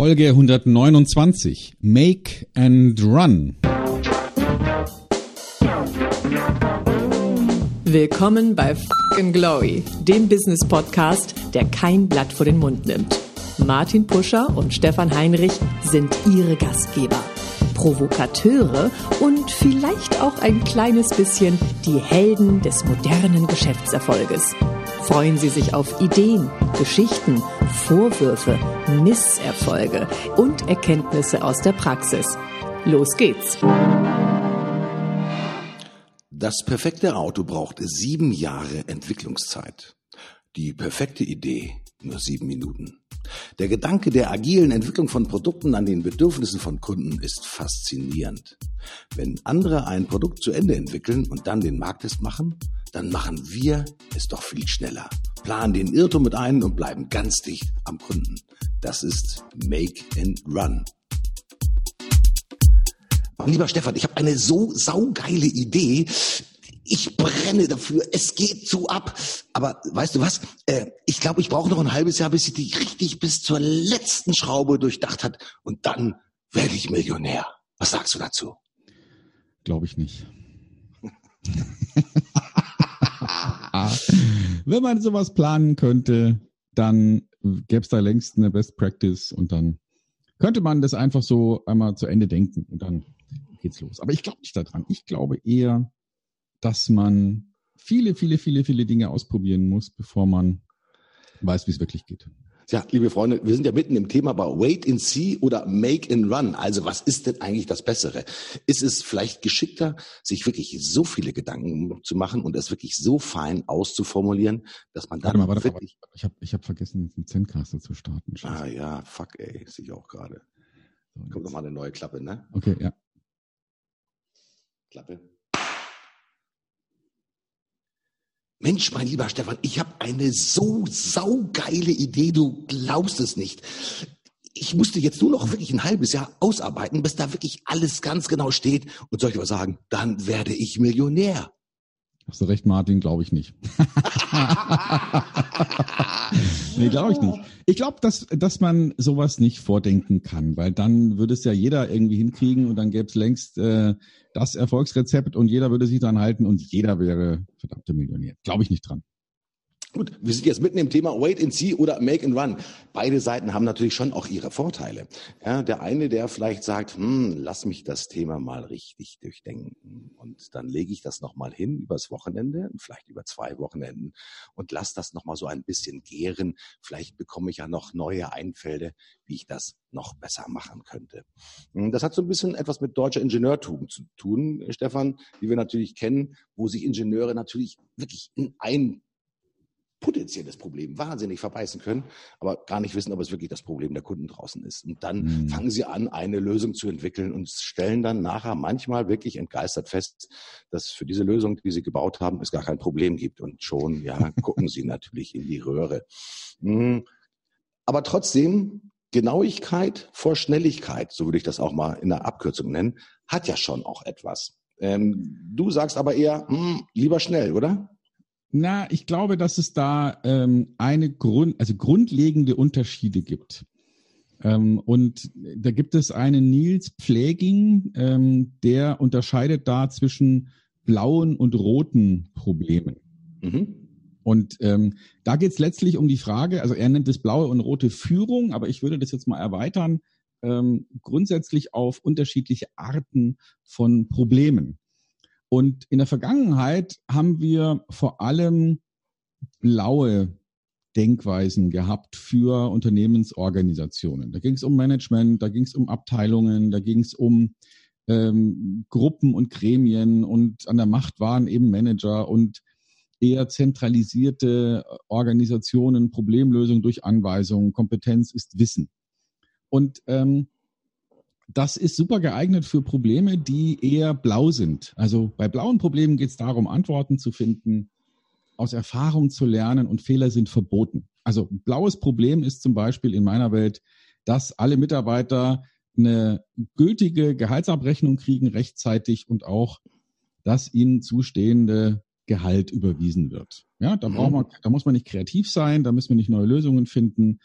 Folge 129 Make and Run. Willkommen bei Fucking Glory, dem Business Podcast, der kein Blatt vor den Mund nimmt. Martin Puscher und Stefan Heinrich sind ihre Gastgeber. Provokateure und vielleicht auch ein kleines bisschen die Helden des modernen Geschäftserfolges. Freuen Sie sich auf Ideen, Geschichten, Vorwürfe, Misserfolge und Erkenntnisse aus der Praxis. Los geht's! Das perfekte Auto braucht sieben Jahre Entwicklungszeit. Die perfekte Idee nur sieben Minuten. Der Gedanke der agilen Entwicklung von Produkten an den Bedürfnissen von Kunden ist faszinierend. Wenn andere ein Produkt zu Ende entwickeln und dann den Markttest machen, dann machen wir es doch viel schneller, planen den Irrtum mit ein und bleiben ganz dicht am Kunden. Das ist Make and Run. Lieber Stefan, ich habe eine so saugeile Idee. Ich brenne dafür. Es geht zu ab. Aber weißt du was? Äh, ich glaube, ich brauche noch ein halbes Jahr, bis sie die richtig bis zur letzten Schraube durchdacht hat. Und dann werde ich Millionär. Was sagst du dazu? Glaube ich nicht. Wenn man sowas planen könnte, dann gäbe es da längst eine Best Practice und dann könnte man das einfach so einmal zu Ende denken und dann geht's los. Aber ich glaube nicht daran. Ich glaube eher, dass man viele, viele, viele, viele Dinge ausprobieren muss, bevor man weiß, wie es wirklich geht. Ja, liebe Freunde, wir sind ja mitten im Thema bei Wait and See oder Make and Run. Also was ist denn eigentlich das Bessere? Ist es vielleicht geschickter, sich wirklich so viele Gedanken zu machen und es wirklich so fein auszuformulieren, dass man dann warte mal, warte, wirklich... warte, ich habe ich hab vergessen, den Zencaster zu starten. Ah ja, fuck ey, sehe ich auch gerade. Kommt nochmal eine neue Klappe, ne? Okay, ja. Klappe. Mensch, mein lieber Stefan, ich habe eine so saugeile Idee, du glaubst es nicht. Ich musste jetzt nur noch wirklich ein halbes Jahr ausarbeiten, bis da wirklich alles ganz genau steht. Und soll ich mal sagen, dann werde ich Millionär. Hast du recht, Martin, glaube ich nicht. nee, glaube ich nicht. Ich glaube, dass, dass man sowas nicht vordenken kann, weil dann würde es ja jeder irgendwie hinkriegen und dann gäbe es längst äh, das Erfolgsrezept und jeder würde sich dran halten und jeder wäre verdammte Millionär. Glaube ich nicht dran. Gut, wir sind jetzt mitten im Thema Wait and See oder Make and Run. Beide Seiten haben natürlich schon auch ihre Vorteile. Ja, der eine, der vielleicht sagt, hm, lass mich das Thema mal richtig durchdenken und dann lege ich das nochmal hin übers Wochenende, vielleicht über zwei Wochenenden und lass das nochmal so ein bisschen gären. Vielleicht bekomme ich ja noch neue Einfälle, wie ich das noch besser machen könnte. Hm, Das hat so ein bisschen etwas mit deutscher Ingenieurtum zu tun, Stefan, die wir natürlich kennen, wo sich Ingenieure natürlich wirklich in ein potenzielles Problem wahnsinnig verbeißen können, aber gar nicht wissen, ob es wirklich das Problem der Kunden draußen ist. Und dann Mhm. fangen sie an, eine Lösung zu entwickeln und stellen dann nachher manchmal wirklich entgeistert fest, dass für diese Lösung, die sie gebaut haben, es gar kein Problem gibt. Und schon, ja, gucken sie natürlich in die Röhre. Mm, Aber trotzdem, Genauigkeit vor Schnelligkeit, so würde ich das auch mal in der Abkürzung nennen, hat ja schon auch etwas. Ähm, du sagst aber eher, hm, lieber schnell, oder? Na, ich glaube, dass es da ähm, eine Grund, also grundlegende Unterschiede gibt. Ähm, und da gibt es einen Nils Pfleging, ähm, der unterscheidet da zwischen blauen und roten Problemen. Mhm. Und ähm, da geht es letztlich um die Frage, also er nennt es blaue und rote Führung, aber ich würde das jetzt mal erweitern, ähm, grundsätzlich auf unterschiedliche Arten von Problemen. Und in der Vergangenheit haben wir vor allem blaue Denkweisen gehabt für Unternehmensorganisationen. Da ging es um Management, da ging es um Abteilungen, da ging es um ähm, Gruppen und Gremien und an der Macht waren eben Manager und eher zentralisierte Organisationen, Problemlösung durch Anweisungen, Kompetenz ist Wissen. Und ähm, das ist super geeignet für Probleme, die eher blau sind. Also bei blauen Problemen geht es darum, Antworten zu finden, aus Erfahrung zu lernen und Fehler sind verboten. Also ein blaues Problem ist zum Beispiel in meiner Welt, dass alle Mitarbeiter eine gültige Gehaltsabrechnung kriegen rechtzeitig und auch das ihnen zustehende Gehalt überwiesen wird. Ja, da braucht man, da muss man nicht kreativ sein, da müssen wir nicht neue Lösungen finden.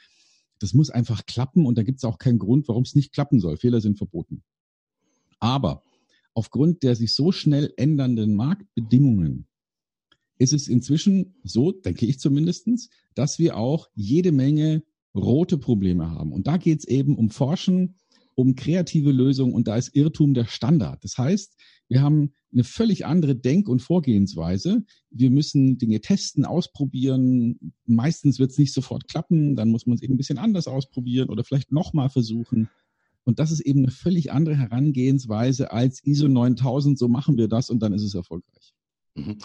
Das muss einfach klappen und da gibt es auch keinen Grund, warum es nicht klappen soll. Fehler sind verboten. Aber aufgrund der sich so schnell ändernden Marktbedingungen ist es inzwischen so, denke ich zumindestens, dass wir auch jede Menge rote Probleme haben. Und da geht es eben um Forschen, um kreative Lösungen und da ist Irrtum der Standard. Das heißt, wir haben eine völlig andere Denk- und Vorgehensweise. Wir müssen Dinge testen, ausprobieren. Meistens wird es nicht sofort klappen, dann muss man es eben ein bisschen anders ausprobieren oder vielleicht nochmal versuchen. Und das ist eben eine völlig andere Herangehensweise als ISO 9000, so machen wir das und dann ist es erfolgreich. Mhm.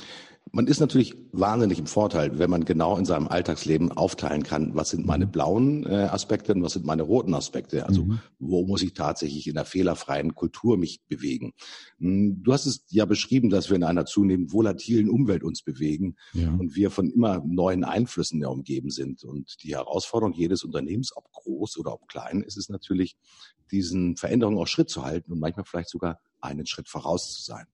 Man ist natürlich wahnsinnig im Vorteil, wenn man genau in seinem Alltagsleben aufteilen kann, was sind meine mhm. blauen äh, Aspekte und was sind meine roten Aspekte. Also mhm. wo muss ich tatsächlich in der fehlerfreien Kultur mich bewegen. Hm, du hast es ja beschrieben, dass wir in einer zunehmend volatilen Umwelt uns bewegen ja. und wir von immer neuen Einflüssen ja umgeben sind. Und die Herausforderung jedes Unternehmens, ob groß oder ob klein, ist es natürlich, diesen Veränderungen auch Schritt zu halten und manchmal vielleicht sogar einen Schritt voraus zu sein.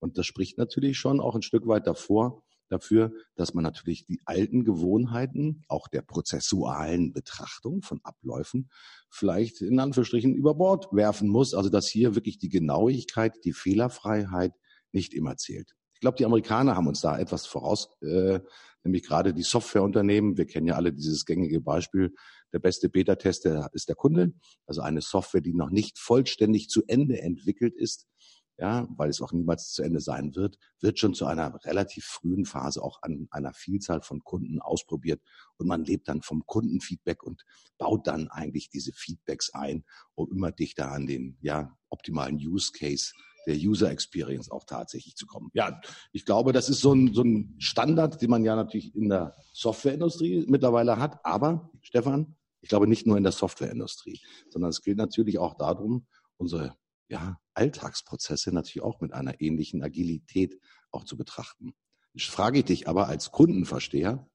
Und das spricht natürlich schon auch ein Stück weit davor, dafür, dass man natürlich die alten Gewohnheiten, auch der prozessualen Betrachtung von Abläufen, vielleicht in Anführungsstrichen über Bord werfen muss. Also dass hier wirklich die Genauigkeit, die Fehlerfreiheit nicht immer zählt. Ich glaube, die Amerikaner haben uns da etwas voraus, äh, nämlich gerade die Softwareunternehmen. Wir kennen ja alle dieses gängige Beispiel. Der beste Beta-Test ist der Kunde. Also eine Software, die noch nicht vollständig zu Ende entwickelt ist, ja, weil es auch niemals zu Ende sein wird, wird schon zu einer relativ frühen Phase auch an einer Vielzahl von Kunden ausprobiert und man lebt dann vom Kundenfeedback und baut dann eigentlich diese Feedbacks ein, um immer dichter an den ja optimalen Use Case der User Experience auch tatsächlich zu kommen. Ja, ich glaube, das ist so ein, so ein Standard, den man ja natürlich in der Softwareindustrie mittlerweile hat. Aber, Stefan, ich glaube nicht nur in der Softwareindustrie, sondern es gilt natürlich auch darum, unsere ja, Alltagsprozesse natürlich auch mit einer ähnlichen Agilität auch zu betrachten. Ich frage dich aber als Kundenversteher,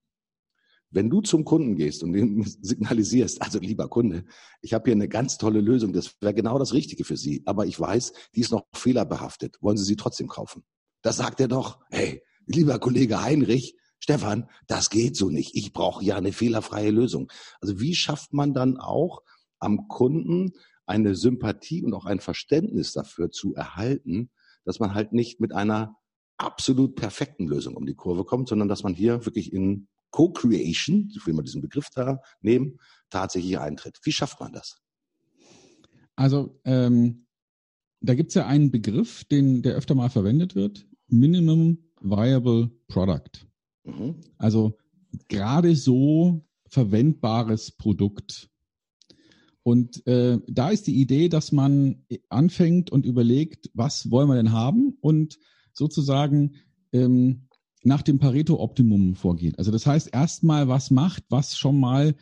wenn du zum Kunden gehst und ihm signalisierst, also lieber Kunde, ich habe hier eine ganz tolle Lösung, das wäre genau das Richtige für Sie, aber ich weiß, die ist noch fehlerbehaftet, wollen Sie sie trotzdem kaufen? Da sagt er doch, hey, lieber Kollege Heinrich, Stefan, das geht so nicht. Ich brauche ja eine fehlerfreie Lösung. Also wie schafft man dann auch am Kunden eine Sympathie und auch ein Verständnis dafür zu erhalten, dass man halt nicht mit einer absolut perfekten Lösung um die Kurve kommt, sondern dass man hier wirklich in Co-Creation, ich will mal diesen Begriff da nehmen, tatsächlich eintritt. Wie schafft man das? Also ähm, da gibt es ja einen Begriff, den, der öfter mal verwendet wird, Minimum Viable Product. Mhm. Also gerade so verwendbares Produkt. Und äh, da ist die Idee, dass man anfängt und überlegt, was wollen wir denn haben und sozusagen ähm, nach dem Pareto-Optimum vorgeht. Also das heißt erstmal, was macht, was schon mal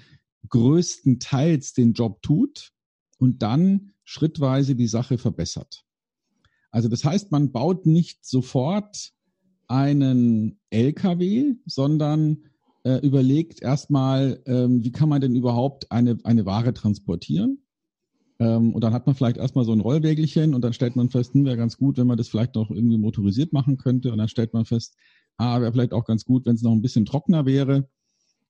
größtenteils den Job tut und dann schrittweise die Sache verbessert. Also das heißt, man baut nicht sofort einen LKW, sondern äh, überlegt erstmal, ähm, wie kann man denn überhaupt eine, eine Ware transportieren? Ähm, und dann hat man vielleicht erstmal so ein Rollwägelchen und dann stellt man fest, hm, wäre ganz gut, wenn man das vielleicht noch irgendwie motorisiert machen könnte. Und dann stellt man fest, ah, wäre vielleicht auch ganz gut, wenn es noch ein bisschen trockener wäre.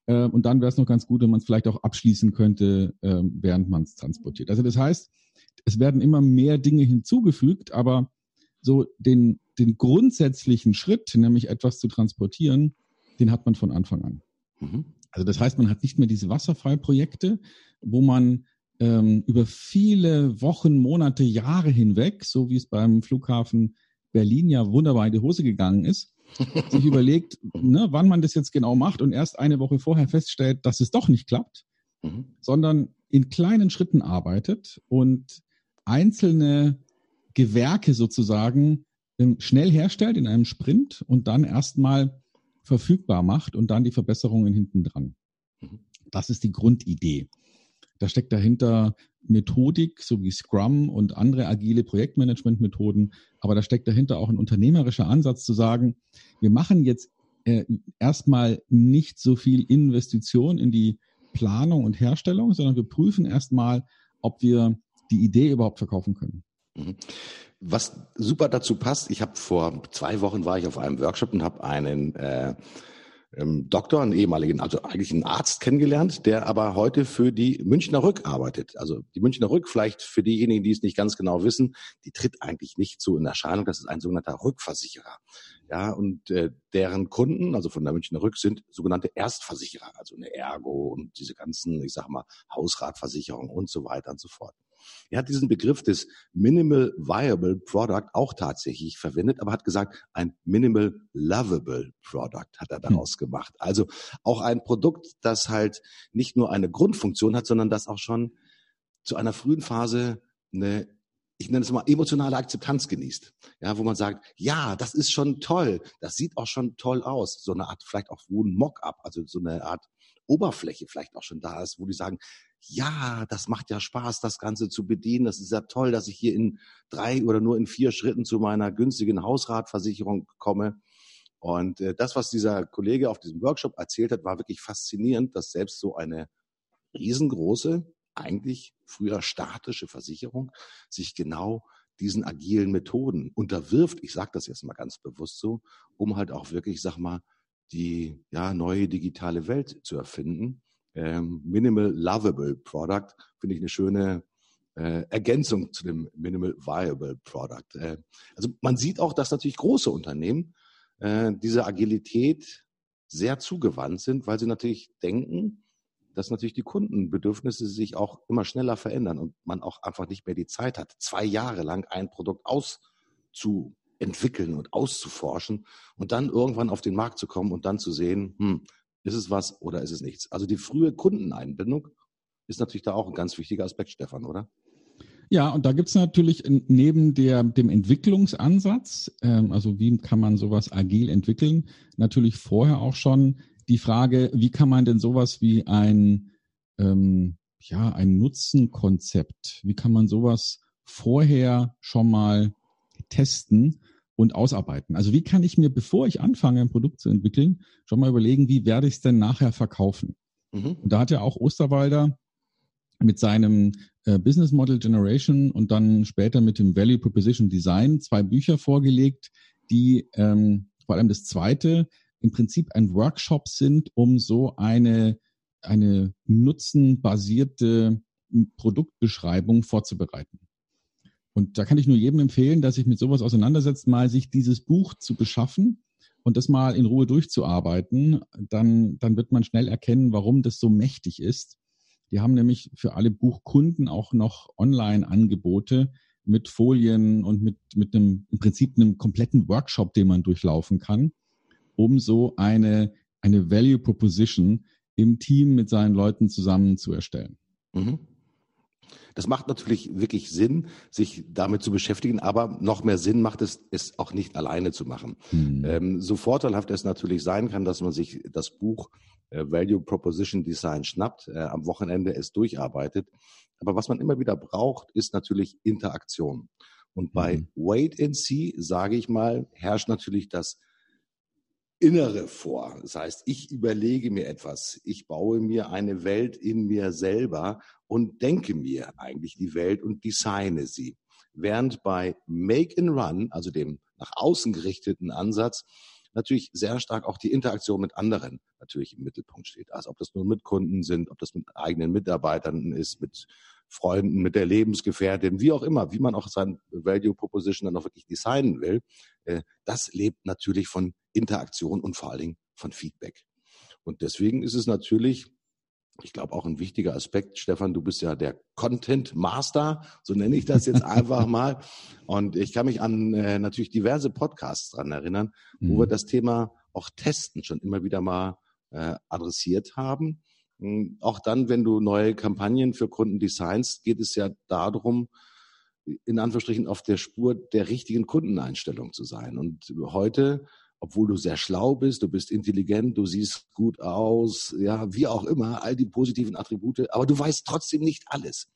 Äh, und dann wäre es noch ganz gut, wenn man es vielleicht auch abschließen könnte, äh, während man es transportiert. Also das heißt, es werden immer mehr Dinge hinzugefügt, aber so den, den grundsätzlichen Schritt, nämlich etwas zu transportieren, den hat man von Anfang an. Mhm. Also das heißt, man hat nicht mehr diese Wasserfallprojekte, wo man ähm, über viele Wochen, Monate, Jahre hinweg, so wie es beim Flughafen Berlin ja wunderbar in die Hose gegangen ist, sich überlegt, ne, wann man das jetzt genau macht und erst eine Woche vorher feststellt, dass es doch nicht klappt, mhm. sondern in kleinen Schritten arbeitet und einzelne Gewerke sozusagen ähm, schnell herstellt in einem Sprint und dann erstmal verfügbar macht und dann die Verbesserungen hinten dran. Mhm. Das ist die Grundidee. Da steckt dahinter Methodik, so wie Scrum und andere agile Projektmanagement-Methoden. Aber da steckt dahinter auch ein unternehmerischer Ansatz zu sagen, wir machen jetzt äh, erstmal nicht so viel Investition in die Planung und Herstellung, sondern wir prüfen erstmal, ob wir die Idee überhaupt verkaufen können. Was super dazu passt, ich habe vor zwei Wochen war ich auf einem Workshop und habe einen äh, ähm, Doktor, einen ehemaligen, also eigentlich einen Arzt kennengelernt, der aber heute für die Münchner Rück arbeitet. Also die Münchner Rück, vielleicht für diejenigen, die es nicht ganz genau wissen, die tritt eigentlich nicht so in Erscheinung. Das ist ein sogenannter Rückversicherer. Ja, und äh, deren Kunden, also von der Münchner Rück, sind sogenannte Erstversicherer, also eine Ergo und diese ganzen, ich sag mal, Hausratversicherung und so weiter und so fort. Er hat diesen Begriff des Minimal Viable Product auch tatsächlich verwendet, aber hat gesagt, ein Minimal Lovable Product hat er daraus hm. gemacht. Also auch ein Produkt, das halt nicht nur eine Grundfunktion hat, sondern das auch schon zu einer frühen Phase eine ich nenne es mal emotionale Akzeptanz genießt. Ja, wo man sagt, ja, das ist schon toll, das sieht auch schon toll aus. So eine Art, vielleicht auch wo ein Mock-up, also so eine Art Oberfläche vielleicht auch schon da ist, wo die sagen, ja, das macht ja Spaß, das Ganze zu bedienen. Das ist ja toll, dass ich hier in drei oder nur in vier Schritten zu meiner günstigen Hausratversicherung komme. Und äh, das, was dieser Kollege auf diesem Workshop erzählt hat, war wirklich faszinierend, dass selbst so eine riesengroße, eigentlich früher statische Versicherung sich genau diesen agilen Methoden unterwirft. Ich sage das jetzt mal ganz bewusst so, um halt auch wirklich, sag mal, die ja, neue digitale Welt zu erfinden ähm, Minimal Lovable Product finde ich eine schöne äh, Ergänzung zu dem Minimal Viable Product. Äh, also man sieht auch, dass natürlich große Unternehmen äh, diese Agilität sehr zugewandt sind, weil sie natürlich denken, dass natürlich die Kundenbedürfnisse sich auch immer schneller verändern und man auch einfach nicht mehr die Zeit hat, zwei Jahre lang ein Produkt auszuentwickeln und auszuforschen und dann irgendwann auf den Markt zu kommen und dann zu sehen, hm, ist es was oder ist es nichts? Also die frühe Kundeneinbindung ist natürlich da auch ein ganz wichtiger Aspekt, Stefan, oder? Ja, und da gibt es natürlich neben der, dem Entwicklungsansatz, ähm, also wie kann man sowas agil entwickeln, natürlich vorher auch schon die Frage, wie kann man denn sowas wie ein, ähm, ja, ein Nutzenkonzept, wie kann man sowas vorher schon mal testen und ausarbeiten. Also wie kann ich mir, bevor ich anfange, ein Produkt zu entwickeln, schon mal überlegen, wie werde ich es denn nachher verkaufen? Mhm. Und da hat ja auch Osterwalder mit seinem äh, Business Model Generation und dann später mit dem Value Proposition Design zwei Bücher vorgelegt, die ähm, vor allem das zweite im Prinzip ein Workshop sind, um so eine, eine nutzenbasierte Produktbeschreibung vorzubereiten. Und da kann ich nur jedem empfehlen, dass sich mit sowas auseinandersetzt, mal sich dieses Buch zu beschaffen und das mal in Ruhe durchzuarbeiten. Dann, dann wird man schnell erkennen, warum das so mächtig ist. Die haben nämlich für alle Buchkunden auch noch Online-Angebote mit Folien und mit, mit einem, im Prinzip einem kompletten Workshop, den man durchlaufen kann, um so eine, eine Value Proposition im Team mit seinen Leuten zusammen zu erstellen. Mhm. Das macht natürlich wirklich Sinn, sich damit zu beschäftigen, aber noch mehr Sinn macht es, es auch nicht alleine zu machen. Mhm. Ähm, so vorteilhaft es natürlich sein kann, dass man sich das Buch äh, Value Proposition Design schnappt, äh, am Wochenende es durcharbeitet. Aber was man immer wieder braucht, ist natürlich Interaktion. Und bei mhm. Wait and See, sage ich mal, herrscht natürlich das Innere vor. Das heißt, ich überlege mir etwas, ich baue mir eine Welt in mir selber und denke mir eigentlich die Welt und designe sie. Während bei Make and Run, also dem nach außen gerichteten Ansatz, natürlich sehr stark auch die Interaktion mit anderen natürlich im Mittelpunkt steht. Also ob das nur mit Kunden sind, ob das mit eigenen Mitarbeitern ist, mit Freunden, mit der Lebensgefährtin, wie auch immer, wie man auch sein Value Proposition dann auch wirklich designen will, äh, das lebt natürlich von Interaktion und vor allen Dingen von Feedback. Und deswegen ist es natürlich, ich glaube, auch ein wichtiger Aspekt. Stefan, du bist ja der Content Master, so nenne ich das jetzt einfach mal. Und ich kann mich an äh, natürlich diverse Podcasts dran erinnern, wo mhm. wir das Thema auch Testen schon immer wieder mal äh, adressiert haben. Hm, auch dann, wenn du neue Kampagnen für Kunden designst, geht es ja darum, in Anführungsstrichen auf der Spur der richtigen Kundeneinstellung zu sein. Und heute, obwohl du sehr schlau bist, du bist intelligent, du siehst gut aus, ja, wie auch immer, all die positiven Attribute, aber du weißt trotzdem nicht alles.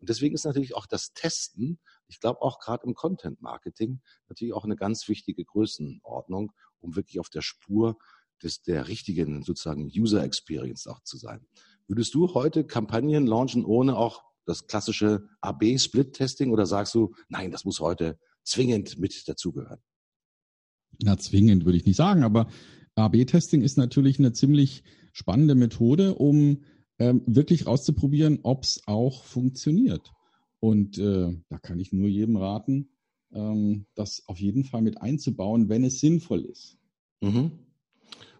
Und deswegen ist natürlich auch das Testen, ich glaube auch gerade im Content Marketing, natürlich auch eine ganz wichtige Größenordnung, um wirklich auf der Spur des, der richtigen sozusagen User Experience auch zu sein. Würdest du heute Kampagnen launchen, ohne auch das klassische AB-Split-Testing oder sagst du, nein, das muss heute zwingend mit dazugehören? Na, zwingend würde ich nicht sagen, aber AB-Testing ist natürlich eine ziemlich spannende Methode, um ähm, wirklich rauszuprobieren, ob es auch funktioniert. Und äh, da kann ich nur jedem raten, ähm, das auf jeden Fall mit einzubauen, wenn es sinnvoll ist. Mhm.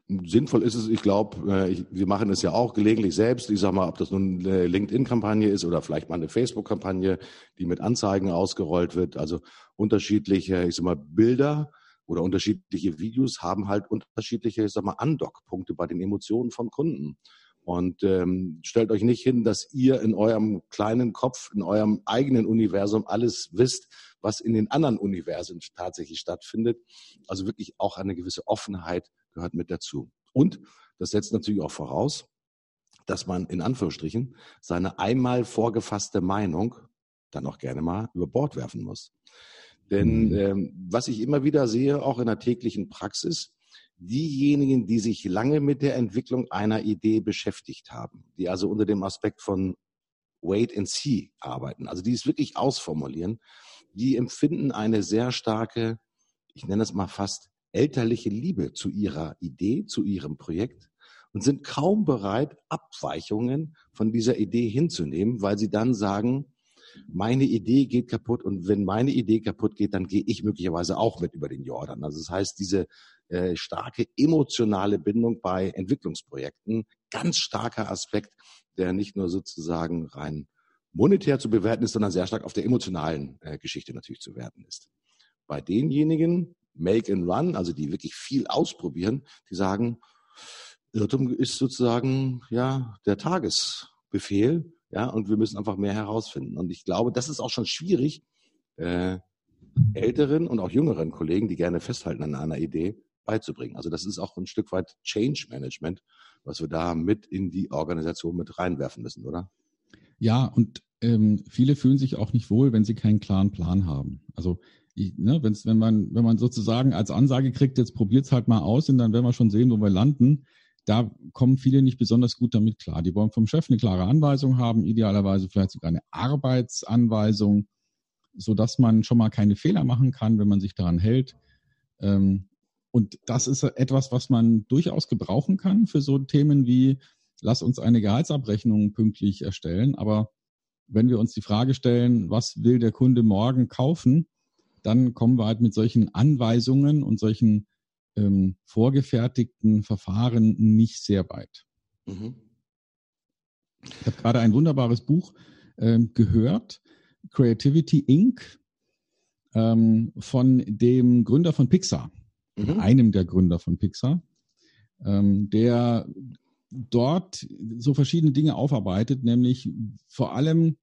Sinnvoll ist es, ich glaube, äh, wir machen es ja auch gelegentlich selbst. Ich sage mal, ob das nun eine LinkedIn-Kampagne ist oder vielleicht mal eine Facebook-Kampagne, die mit Anzeigen ausgerollt wird. Also unterschiedliche, ich sag mal, Bilder oder unterschiedliche Videos haben halt unterschiedliche, ich sag mal, Andockpunkte bei den Emotionen von Kunden. Und ähm, stellt euch nicht hin, dass ihr in eurem kleinen Kopf, in eurem eigenen Universum alles wisst, was in den anderen Universen tatsächlich stattfindet. Also wirklich auch eine gewisse Offenheit gehört mit dazu. Und das setzt natürlich auch voraus, dass man in Anführungsstrichen seine einmal vorgefasste Meinung dann auch gerne mal über Bord werfen muss. Denn mhm. ähm, was ich immer wieder sehe, auch in der täglichen Praxis, diejenigen, die sich lange mit der Entwicklung einer Idee beschäftigt haben, die also unter dem Aspekt von Wait and See arbeiten, also die es wirklich ausformulieren, die empfinden eine sehr starke, ich nenne es mal fast elterliche Liebe zu ihrer Idee, zu ihrem Projekt und sind kaum bereit, Abweichungen von dieser Idee hinzunehmen, weil sie dann sagen, meine Idee geht kaputt und wenn meine Idee kaputt geht, dann gehe ich möglicherweise auch mit über den Jordan. Also das heißt, diese äh, starke emotionale Bindung bei Entwicklungsprojekten, ganz starker Aspekt, der nicht nur sozusagen rein monetär zu bewerten ist, sondern sehr stark auf der emotionalen äh, Geschichte natürlich zu werten ist. Bei denjenigen, Make and Run, also die wirklich viel ausprobieren, die sagen, Irrtum ist sozusagen ja der Tagesbefehl ja, und wir müssen einfach mehr herausfinden. Und ich glaube, das ist auch schon schwierig, äh, älteren und auch jüngeren Kollegen, die gerne festhalten an einer Idee, beizubringen. Also das ist auch ein Stück weit Change Management, was wir da mit in die Organisation mit reinwerfen müssen, oder? Ja, und ähm, viele fühlen sich auch nicht wohl, wenn sie keinen klaren Plan haben. Also ich, ne, wenn's, wenn man wenn man sozusagen als Ansage kriegt, jetzt probiert's halt mal aus und dann werden wir schon sehen, wo wir landen, da kommen viele nicht besonders gut damit klar. Die wollen vom Chef eine klare Anweisung haben, idealerweise vielleicht sogar eine Arbeitsanweisung, so dass man schon mal keine Fehler machen kann, wenn man sich daran hält. Ähm, und das ist etwas, was man durchaus gebrauchen kann für so Themen wie, lass uns eine Gehaltsabrechnung pünktlich erstellen. Aber wenn wir uns die Frage stellen, was will der Kunde morgen kaufen, dann kommen wir halt mit solchen Anweisungen und solchen ähm, vorgefertigten Verfahren nicht sehr weit. Mhm. Ich habe gerade ein wunderbares Buch ähm, gehört, Creativity Inc., ähm, von dem Gründer von Pixar, mhm. einem der Gründer von Pixar, ähm, der dort so verschiedene Dinge aufarbeitet, nämlich vor allem,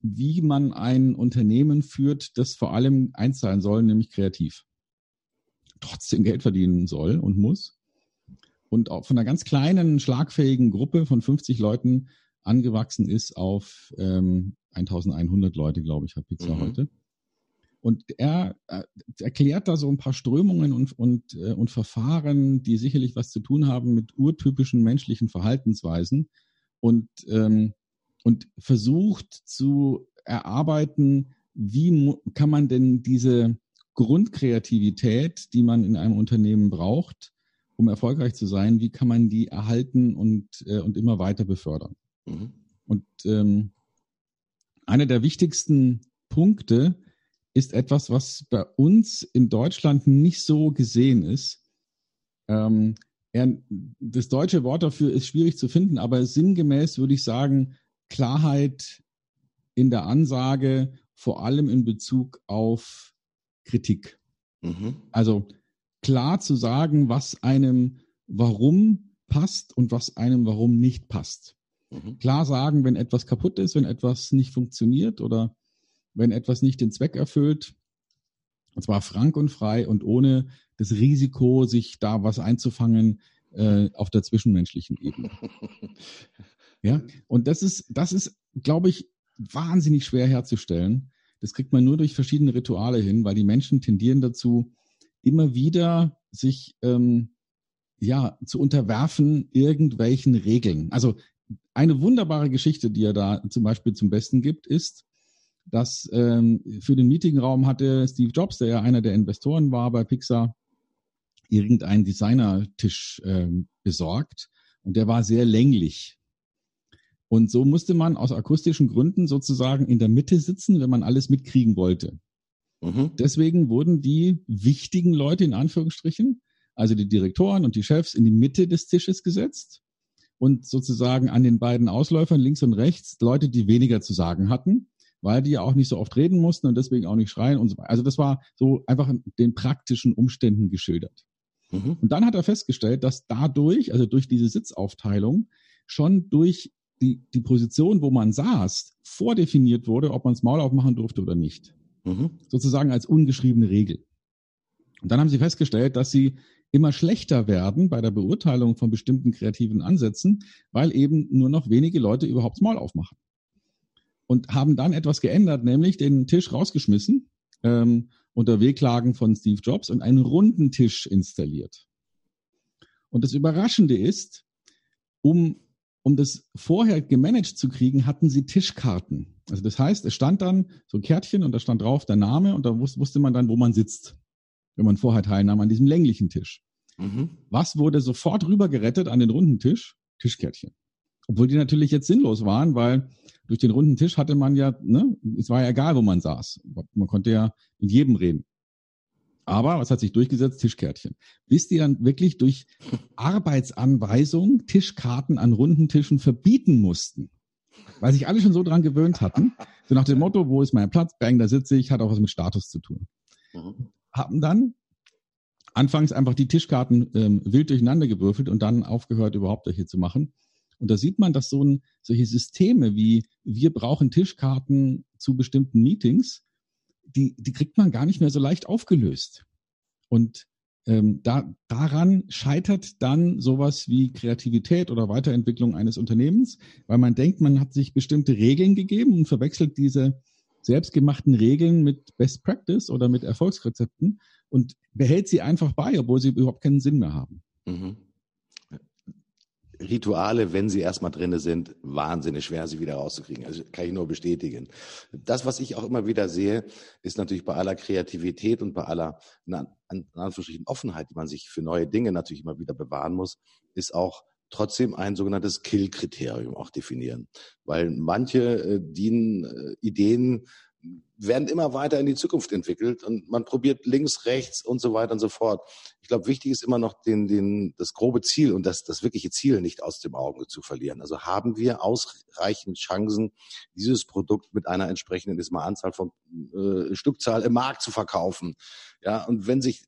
wie man ein Unternehmen führt, das vor allem eins sein soll, nämlich kreativ trotzdem Geld verdienen soll und muss. Und auch von einer ganz kleinen, schlagfähigen Gruppe von 50 Leuten angewachsen ist auf ähm, 1100 Leute, glaube ich, hat Pixar mhm. heute. Und er äh, erklärt da so ein paar Strömungen und, und, äh, und Verfahren, die sicherlich was zu tun haben mit urtypischen menschlichen Verhaltensweisen und, ähm, und versucht zu erarbeiten, wie kann man denn diese, Grundkreativität, die man in einem Unternehmen braucht, um erfolgreich zu sein, wie kann man die erhalten und, äh, und immer weiter befördern? Mhm. Und ähm, einer der wichtigsten Punkte ist etwas, was bei uns in Deutschland nicht so gesehen ist. Ähm, das deutsche Wort dafür ist schwierig zu finden, aber sinngemäß würde ich sagen, Klarheit in der Ansage, vor allem in Bezug auf Kritik. Mhm. Also klar zu sagen, was einem warum passt und was einem warum nicht passt. Mhm. Klar sagen, wenn etwas kaputt ist, wenn etwas nicht funktioniert oder wenn etwas nicht den Zweck erfüllt. Und zwar frank und frei und ohne das Risiko, sich da was einzufangen äh, auf der zwischenmenschlichen Ebene. ja, und das ist, das ist, glaube ich, wahnsinnig schwer herzustellen. Das kriegt man nur durch verschiedene Rituale hin, weil die Menschen tendieren dazu, immer wieder sich ähm, ja zu unterwerfen irgendwelchen Regeln. Also eine wunderbare Geschichte, die er da zum Beispiel zum Besten gibt, ist, dass ähm, für den Meetingraum hatte Steve Jobs, der ja einer der Investoren war bei Pixar, irgendeinen Designertisch ähm, besorgt und der war sehr länglich. Und so musste man aus akustischen Gründen sozusagen in der Mitte sitzen, wenn man alles mitkriegen wollte. Mhm. Deswegen wurden die wichtigen Leute in Anführungsstrichen, also die Direktoren und die Chefs, in die Mitte des Tisches gesetzt und sozusagen an den beiden Ausläufern links und rechts Leute, die weniger zu sagen hatten, weil die ja auch nicht so oft reden mussten und deswegen auch nicht schreien und so weiter. Also das war so einfach den praktischen Umständen geschildert. Mhm. Und dann hat er festgestellt, dass dadurch, also durch diese Sitzaufteilung, schon durch die, die Position, wo man saß, vordefiniert wurde, ob man das Maul aufmachen durfte oder nicht. Mhm. Sozusagen als ungeschriebene Regel. Und dann haben sie festgestellt, dass sie immer schlechter werden bei der Beurteilung von bestimmten kreativen Ansätzen, weil eben nur noch wenige Leute überhaupt Maul aufmachen. Und haben dann etwas geändert, nämlich den Tisch rausgeschmissen ähm, unter Wehklagen von Steve Jobs und einen runden Tisch installiert. Und das Überraschende ist, um, um das vorher gemanagt zu kriegen, hatten sie Tischkarten. Also das heißt, es stand dann so ein Kärtchen und da stand drauf der Name und da wusste man dann, wo man sitzt wenn man vorher teilnahm an diesem länglichen Tisch. Mhm. Was wurde sofort rüber gerettet an den runden Tisch? Tischkärtchen. Obwohl die natürlich jetzt sinnlos waren, weil durch den runden Tisch hatte man ja, ne, es war ja egal, wo man saß. Man konnte ja mit jedem reden. Aber was hat sich durchgesetzt? Tischkärtchen. Bis die dann wirklich durch Arbeitsanweisung Tischkarten an runden Tischen verbieten mussten. Weil sich alle schon so dran gewöhnt hatten. So nach dem Motto, wo ist mein Platz? Bang, da sitze ich, hat auch was mit Status zu tun. Mhm haben dann anfangs einfach die Tischkarten ähm, wild durcheinander gewürfelt und dann aufgehört, überhaupt welche zu machen. Und da sieht man, dass so ein, solche Systeme wie wir brauchen Tischkarten zu bestimmten Meetings, die, die kriegt man gar nicht mehr so leicht aufgelöst. Und ähm, da, daran scheitert dann sowas wie Kreativität oder Weiterentwicklung eines Unternehmens, weil man denkt, man hat sich bestimmte Regeln gegeben und verwechselt diese selbstgemachten Regeln mit Best Practice oder mit Erfolgsrezepten und behält sie einfach bei, obwohl sie überhaupt keinen Sinn mehr haben. Mhm. Rituale, wenn sie erstmal drinne sind, wahnsinnig schwer, sie wieder rauszukriegen. Also kann ich nur bestätigen. Das, was ich auch immer wieder sehe, ist natürlich bei aller Kreativität und bei aller, in Anführungsstrichen, Offenheit, die man sich für neue Dinge natürlich immer wieder bewahren muss, ist auch trotzdem ein sogenanntes Kill-Kriterium auch definieren. Weil manche äh, dienen, äh, Ideen werden immer weiter in die Zukunft entwickelt und man probiert links, rechts und so weiter und so fort. Ich glaube, wichtig ist immer noch den, den, das grobe Ziel und das, das wirkliche Ziel nicht aus dem Auge zu verlieren. Also haben wir ausreichend Chancen, dieses Produkt mit einer entsprechenden Anzahl von äh, Stückzahl im Markt zu verkaufen. Ja, und wenn sich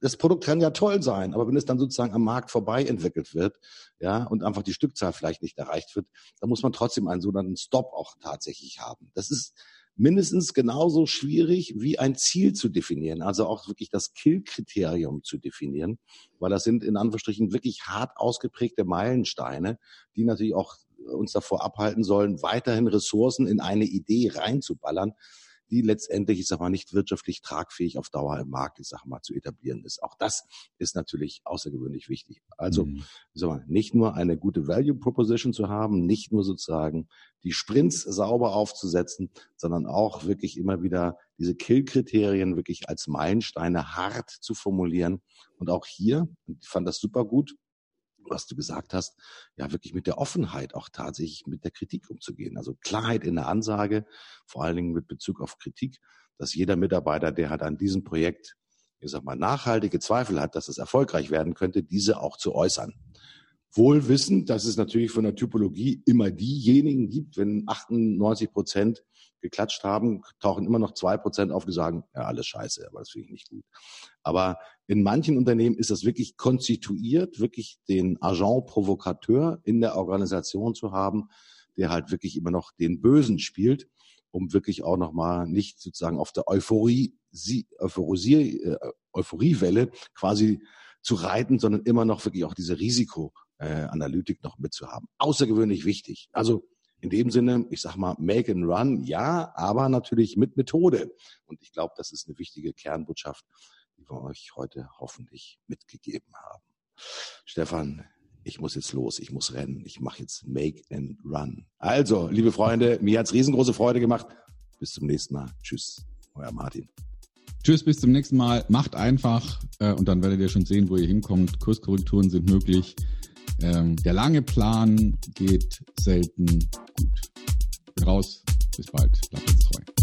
das Produkt kann ja toll sein, aber wenn es dann sozusagen am Markt vorbei entwickelt wird, ja, und einfach die Stückzahl vielleicht nicht erreicht wird, dann muss man trotzdem einen sogenannten Stop auch tatsächlich haben. Das ist mindestens genauso schwierig wie ein Ziel zu definieren, also auch wirklich das Kill-Kriterium zu definieren, weil das sind in Anführungsstrichen wirklich hart ausgeprägte Meilensteine, die natürlich auch uns davor abhalten sollen, weiterhin Ressourcen in eine Idee reinzuballern, die letztendlich, ich sag mal, nicht wirtschaftlich tragfähig auf Dauer im Markt, ich sag mal, zu etablieren ist. Auch das ist natürlich außergewöhnlich wichtig. Also, mhm. sag mal, nicht nur eine gute Value Proposition zu haben, nicht nur sozusagen die Sprints sauber aufzusetzen, sondern auch wirklich immer wieder diese Kill-Kriterien wirklich als Meilensteine hart zu formulieren. Und auch hier, ich fand das super gut, was du gesagt hast, ja wirklich mit der Offenheit auch tatsächlich mit der Kritik umzugehen. Also Klarheit in der Ansage, vor allen Dingen mit Bezug auf Kritik, dass jeder Mitarbeiter, der hat an diesem Projekt, ich sag mal, nachhaltige Zweifel hat, dass es erfolgreich werden könnte, diese auch zu äußern. Wohl wissend, dass es natürlich von der Typologie immer diejenigen gibt, wenn 98 Prozent geklatscht haben, tauchen immer noch zwei Prozent auf, die sagen, ja, alles scheiße, aber das finde ich nicht gut. Aber in manchen Unternehmen ist das wirklich konstituiert, wirklich den Agent Provocateur in der Organisation zu haben, der halt wirklich immer noch den Bösen spielt, um wirklich auch nochmal nicht sozusagen auf der Euphorie, Euphorie, äh, Euphoriewelle quasi zu reiten, sondern immer noch wirklich auch diese Risikoanalytik noch mitzuhaben. Außergewöhnlich wichtig. Also in dem Sinne, ich sag mal, make and run, ja, aber natürlich mit Methode. Und ich glaube, das ist eine wichtige Kernbotschaft, die wir euch heute hoffentlich mitgegeben haben. Stefan, ich muss jetzt los, ich muss rennen, ich mache jetzt Make and Run. Also, liebe Freunde, mir hat's riesengroße Freude gemacht. Bis zum nächsten Mal. Tschüss, euer Martin. Tschüss, bis zum nächsten Mal. Macht einfach äh, und dann werdet ihr schon sehen, wo ihr hinkommt. Kurskorrekturen sind möglich. Ähm, der lange Plan geht selten gut. Raus, bis bald, bleibt uns treu.